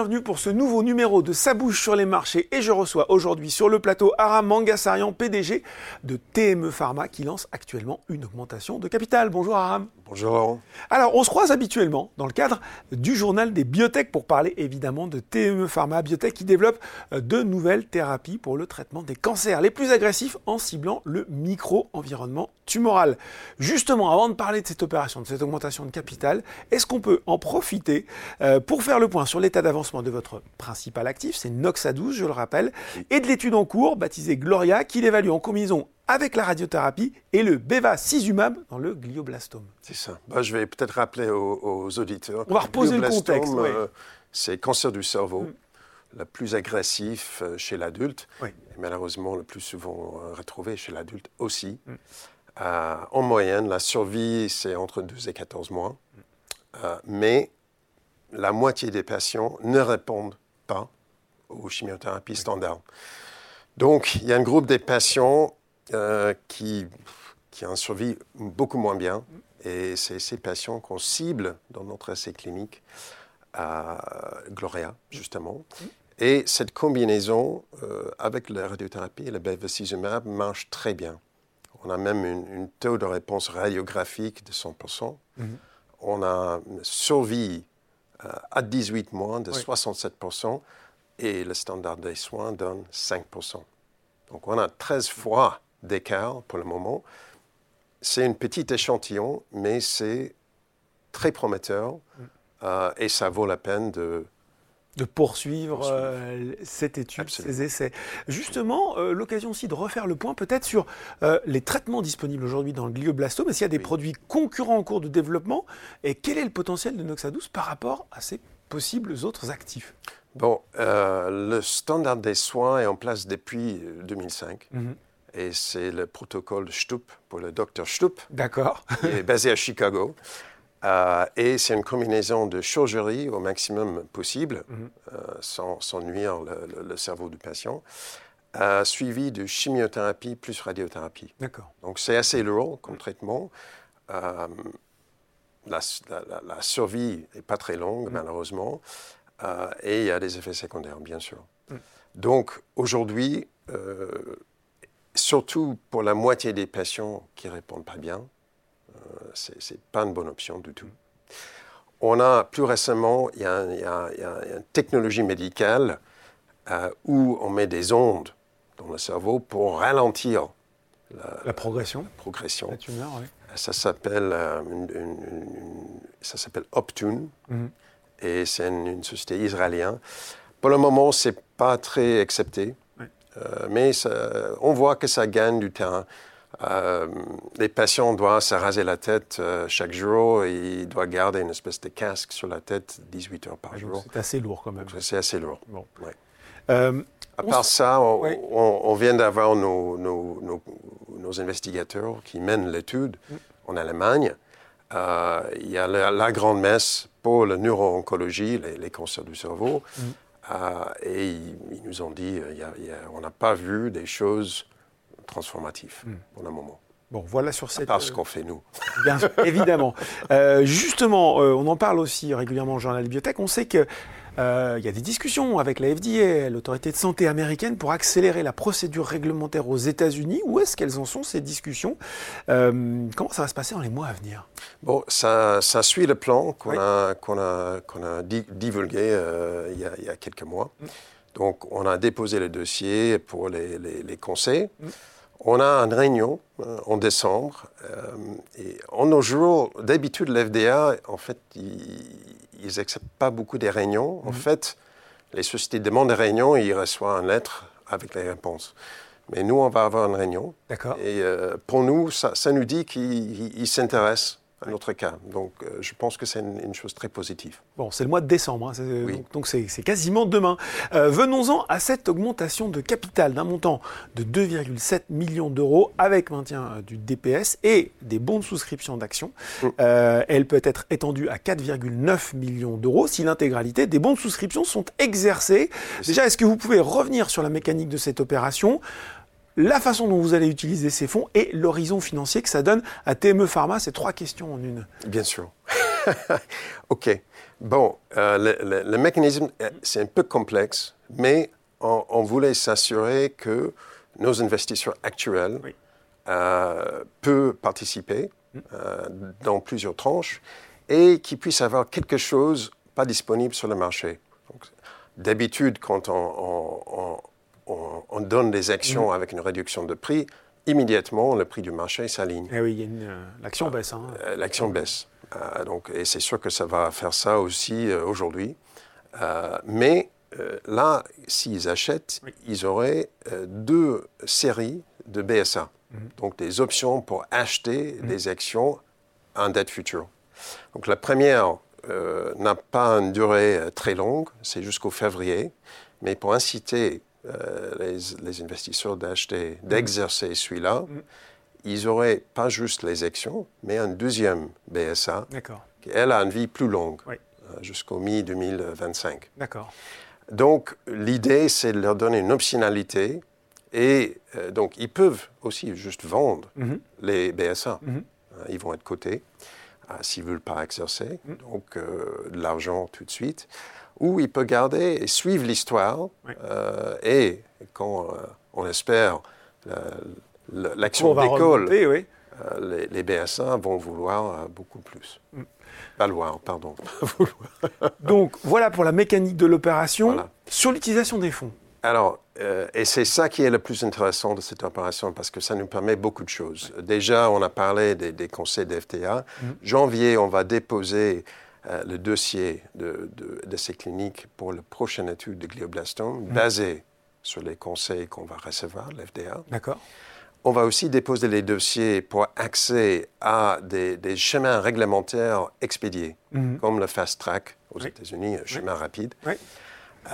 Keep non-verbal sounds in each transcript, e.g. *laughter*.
Bienvenue pour ce nouveau numéro de Sa bouche sur les marchés et je reçois aujourd'hui sur le plateau Aram Mangasarian, PDG de TME Pharma qui lance actuellement une augmentation de capital. Bonjour Aram. Bonjour. Alors, on se croise habituellement dans le cadre du journal des biotech pour parler évidemment de TME Pharma Biotech qui développe euh, de nouvelles thérapies pour le traitement des cancers les plus agressifs en ciblant le micro-environnement tumoral. Justement, avant de parler de cette opération, de cette augmentation de capital, est-ce qu'on peut en profiter euh, pour faire le point sur l'état d'avancement de votre principal actif, c'est Noxa12, je le rappelle, et de l'étude en cours baptisée Gloria qui l'évalue en combinaison avec la radiothérapie et le bevacizumab dans le glioblastome. C'est ça. Bah, je vais peut-être rappeler aux, auditeurs. On va reposer le contexte. Euh, c'est cancer du cerveau, mm. le plus agressif euh, chez l'adulte, et malheureusement le plus souvent euh, retrouvé chez l'adulte aussi. Mm. en moyenne, la survie, c'est entre 12 et 14 mois. Mm. mais la moitié des patients ne répondent pas aux chimiothérapies standards. Donc, il y a un groupe des patients euh, qui, qui en survit beaucoup moins bien. Et c'est ces patients qu'on cible dans notre essai clinique à Gloria, justement. Et cette combinaison euh, avec la radiothérapie et le bevacizumab marche très bien. On a même un taux de réponse radiographique de 100%. Mhm. On a une survie à 18 mois de 67% et le standard des soins donne 5%. Donc on a 13 fois d'écart pour le moment. C'est un petit échantillon, mais c'est très prometteur mm. euh, et ça vaut la peine de, de poursuivre, euh, cette étude, ces essais. Justement, euh, l'occasion aussi de refaire le point peut-être sur les traitements disponibles aujourd'hui dans le glioblastome. Qu'il y a des produits concurrents en cours de développement Et quel est le potentiel de Noxa12 par rapport à ces possibles autres actifs? Bon, le standard des soins est en place depuis 2005. Et c'est le protocole Stupp pour le docteur Stupp. D'accord. qui est basé à Chicago. *laughs* Euh, et c'est une combinaison de chirurgie au maximum possible, mhm. euh, sans, sans, nuire le, cerveau du patient, euh, suivi de chimiothérapie plus radiothérapie. D'accord. Donc c'est assez lourd comme traitement. La, la, la, survie n'est pas très longue, mhm. malheureusement, et il y a des effets secondaires, bien sûr. Mhm. Donc aujourd'hui, surtout pour la moitié des patients qui ne répondent pas bien, ce n'est pas une bonne option du tout. On a plus récemment, il y a, une technologie médicale euh, où on met des ondes dans le cerveau pour ralentir la, progression. progression. La tumeur, oui. Ça s'appelle euh, ça s'appelle Optune mhm. et c'est une, société israélienne. Pour le moment, c'est pas très accepté. Euh, mais on voit que ça gagne du terrain. Euh, les patients doivent se raser la tête euh, chaque jour et ils doivent garder une espèce de casque sur la tête 18 heures par jour. C'est assez lourd quand même. C'est assez lourd. Bon. à part ça, on, vient d'avoir nos, nos, investigateurs qui mènent l'étude mm. en Allemagne. il y a la, grande messe pour la neuro-oncologie, les, cancers du cerveau. Mm. Euh, et ils, nous ont dit, euh, on n'a pas vu des choses transformatives hmm. pour le moment. Bon, voilà sur cette. Parce qu'on fait nous. *laughs* Bien, évidemment. Euh, justement, on en parle aussi régulièrement au journal Biotech. On sait que euh, il y a des discussions avec la FDA, l'autorité de santé américaine, pour accélérer la procédure réglementaire aux États-Unis. Où est-ce qu'elles en sont, ces discussions euh, Comment ça va se passer dans les mois à venir? Bon, ça, ça suit le plan qu'on a, qu'on a, qu'on a divulgué euh, il, y a, il, y a, quelques mois. Mm. Donc, on a déposé le dossier pour les, les, conseils. Mm. On a une réunion en décembre. et en nos jours, d'habitude, l'FDA, en fait, il, ils n'acceptent pas beaucoup des réunions. En mhm. fait, les sociétés demandent des réunions et ils reçoivent une lettre avec les réponses. Mais nous, on va avoir une réunion. D'accord. Et euh, pour nous, ça, ça nous dit qu'ils s'intéressent un autre cas. Donc euh, je pense que c'est une, chose très positive. Bon, c'est le mois de décembre, hein, donc c'est quasiment demain. Euh, venons-en à cette augmentation de capital d'un montant de 2,7 millions d'euros avec maintien euh, du DPS et des bons de souscription d'actions. Mm. elle peut être étendue à 4,9 millions d'euros si l'intégralité des bons de souscription sont exercés. Déjà, est-ce que vous pouvez revenir sur la mécanique de cette opération? La façon dont vous allez utiliser ces fonds et l'horizon financier que ça donne à TME Pharma. C'est trois questions en une. Bien sûr. *laughs* OK. Bon, le, mécanisme, c'est un peu complexe, mais on, voulait s'assurer que nos investisseurs actuels peuvent participer dans plusieurs tranches et qu'ils puissent avoir quelque chose pas disponible sur le marché. D'habitude, quand on, on, donne des actions mm. avec une réduction de prix, immédiatement, le prix du marché s'aligne. Eh oui, euh, l'action ah, baisse. Hein. Euh, l'action baisse. Euh, donc, et c'est sûr que ça va faire ça aussi aujourd'hui. mais là, s'ils achètent, ils auraient deux séries de BSA. Mm-hmm. Donc, des options pour acheter des actions en dette future. Donc, la première n'a pas une durée très longue, c'est jusqu'au février. Mais pour inciter euh, les, investisseurs d'acheter, mm. d'exercer celui-là, mm. ils auraient pas juste les actions, mais un deuxième BSA, qui, elle, a une vie plus longue, euh, jusqu'au mi-2025. D'accord. Donc, l'idée, c'est de leur donner une optionalité, et euh, donc, ils peuvent aussi juste vendre mm-hmm. les BSA. Mm-hmm. ils vont être cotés s'ils ne veulent pas exercer, mm. donc de l'argent tout de suite où il peut garder et suivre l'histoire. Euh, et quand euh, on espère l'action d'école, oui. Euh, les, BSA vont vouloir beaucoup plus. Mm. Valoir, pardon. *laughs* Donc voilà pour la mécanique de l'opération. Sur l'utilisation des fonds. Alors, et c'est ça qui est le plus intéressant de cette opération parce que ça nous permet beaucoup de choses. Déjà, on a parlé des, conseils d'FTA. Mm. Janvier, on va déposer euh, le dossier de, ces cliniques pour la prochaine étude de glioblastome, mm. basé sur les conseils qu'on va recevoir, l'FDA. D'accord. On va aussi déposer les dossiers pour accès à des, chemins réglementaires expédiés, mm-hmm. comme le fast track aux États-Unis, chemin rapide.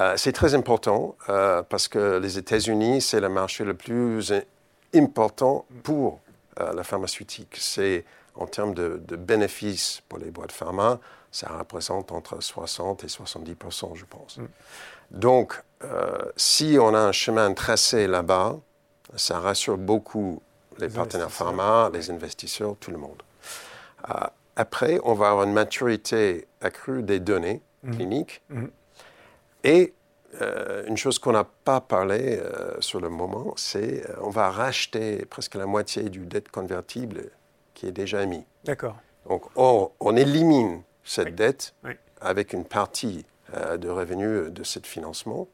Euh, c'est très important euh, parce que les États-Unis, c'est le marché le plus important pour la pharmaceutique. C'est en termes de, de, bénéfices pour les boîtes pharma, ça représente entre 60 et 70% je pense. Mm. Donc, euh, si on a un chemin tracé là-bas, ça rassure beaucoup les, partenaires pharma, les investisseurs, tout le monde. Euh, après, on va avoir une maturité accrue des données mm. cliniques. Mm. Et euh, une chose qu'on n'a pas parlé sur le moment, c'est on va racheter presque la moitié du dette convertible qui est déjà émis. D'accord. Donc, on, on élimine cette dette avec une partie euh, de revenus de ce financement.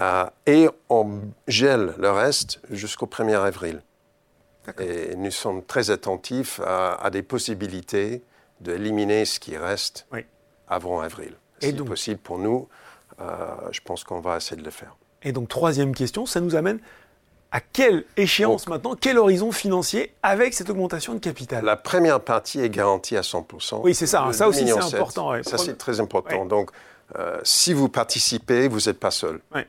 Euh, et on gèle le reste jusqu'au 1er avril. Et nous sommes très attentifs à, des possibilités d'éliminer ce qui reste avant avril. C'est possible pour nous. Euh, je pense qu'on va essayer de le faire. Et donc, troisième question, ça nous amène à quelle échéance maintenant, quel horizon financier avec cette augmentation de capital La première partie est garantie à 100%. Oui, c'est ça. ça aussi, c'est important. Ça, c'est très important. Donc, euh, si vous participez, vous n'êtes pas seul. Hein.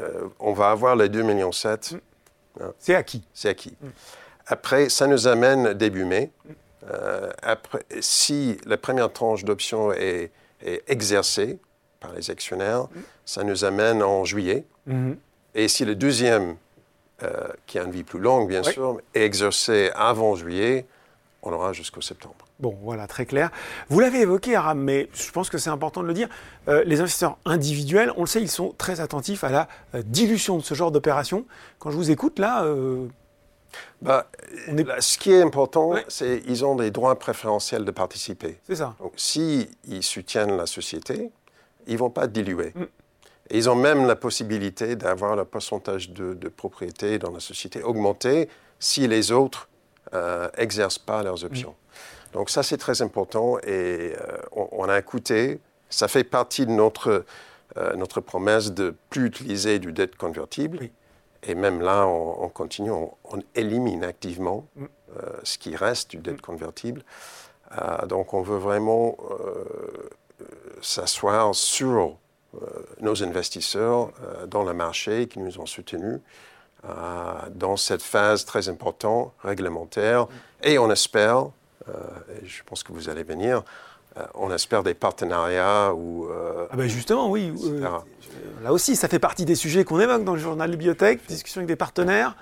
Euh, on va avoir les 2,7 millions. Mm. Hein. C'est acquis. C'est acquis. Mm. Après, ça nous amène début mai. Mm. Euh, après, si la première tranche d'options est, est, exercée par les actionnaires, ça nous amène en juillet. Mm-hmm. Et si le deuxième euh, qui a une vie plus longue, bien sûr, et exercer avant juillet, on aura jusqu'au septembre. Bon, voilà, très clair. Vous l'avez évoqué, Aram, mais je pense que c'est important de le dire. Euh, les investisseurs individuels, on le sait, ils sont très attentifs à la euh, dilution de ce genre d'opération. Quand je vous écoute, là. Bah, ce qui est important, c'est qu'ils ont des droits préférentiels de participer. C'est ça. Donc, s'ils soutiennent la société, ils ne vont pas diluer. Mm ils ont même la possibilité d'avoir le pourcentage de, propriété dans la société augmenté si les autres n'exercent euh, pas leurs options. Donc ça, c'est très important et euh, on, a écouté. Ça fait partie de notre, euh, notre promesse de plus utiliser du dette convertible. Et même là, on, continue, on, élimine activement mm. ce qui reste du dette mm. convertible. donc on veut vraiment s'asseoir sur nos investisseurs euh, dans le marché qui nous ont soutenus euh, dans cette phase très importante réglementaire. Et on espère, et je pense que vous allez venir, on espère des partenariats ou. ah ben justement, oui. là aussi, ça fait partie des sujets qu'on évoque dans le journal bibliothèque, discussion avec des partenaires.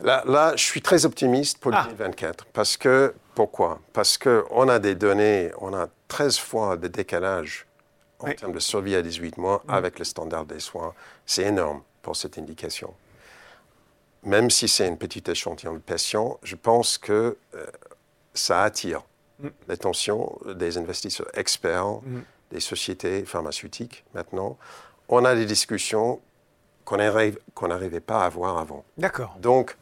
Là, là, je suis très optimiste pour Ah. 2024. Parce que, pourquoi? Parce qu'on a des données, on a 13 fois de décalage en Oui. Mm. termes de survie à 18 mois avec le standard des soins. C'est énorme pour cette indication. Même si c'est une petite échantillon de patients, je pense que euh, ça attire Mm. l'attention des investisseurs experts, des sociétés pharmaceutiques maintenant. On a des discussions qu'on n'arrivait pas à avoir avant. D'accord. Donc,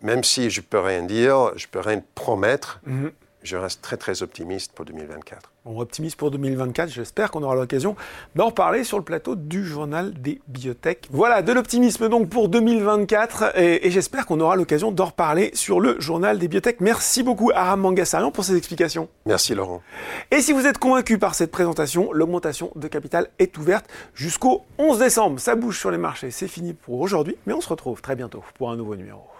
même si je peux rien dire, je peux rien promettre, Mhm. Je reste très très optimiste pour 2024. On optimise pour 2024. J'espère qu'on aura l'occasion d'en reparler sur le plateau du journal des biotech. Voilà, de l'optimisme donc pour 2024 et, et j'espère qu'on aura l'occasion d'en reparler sur le journal des biotech. Merci beaucoup Aram Mangassarian pour ces explications. Merci Laurent. Et si vous êtes convaincu par cette présentation, l'augmentation de capital est ouverte jusqu'au 11 décembre. Ça bouge sur les marchés, c'est fini pour aujourd'hui, mais on se retrouve très bientôt pour un nouveau numéro.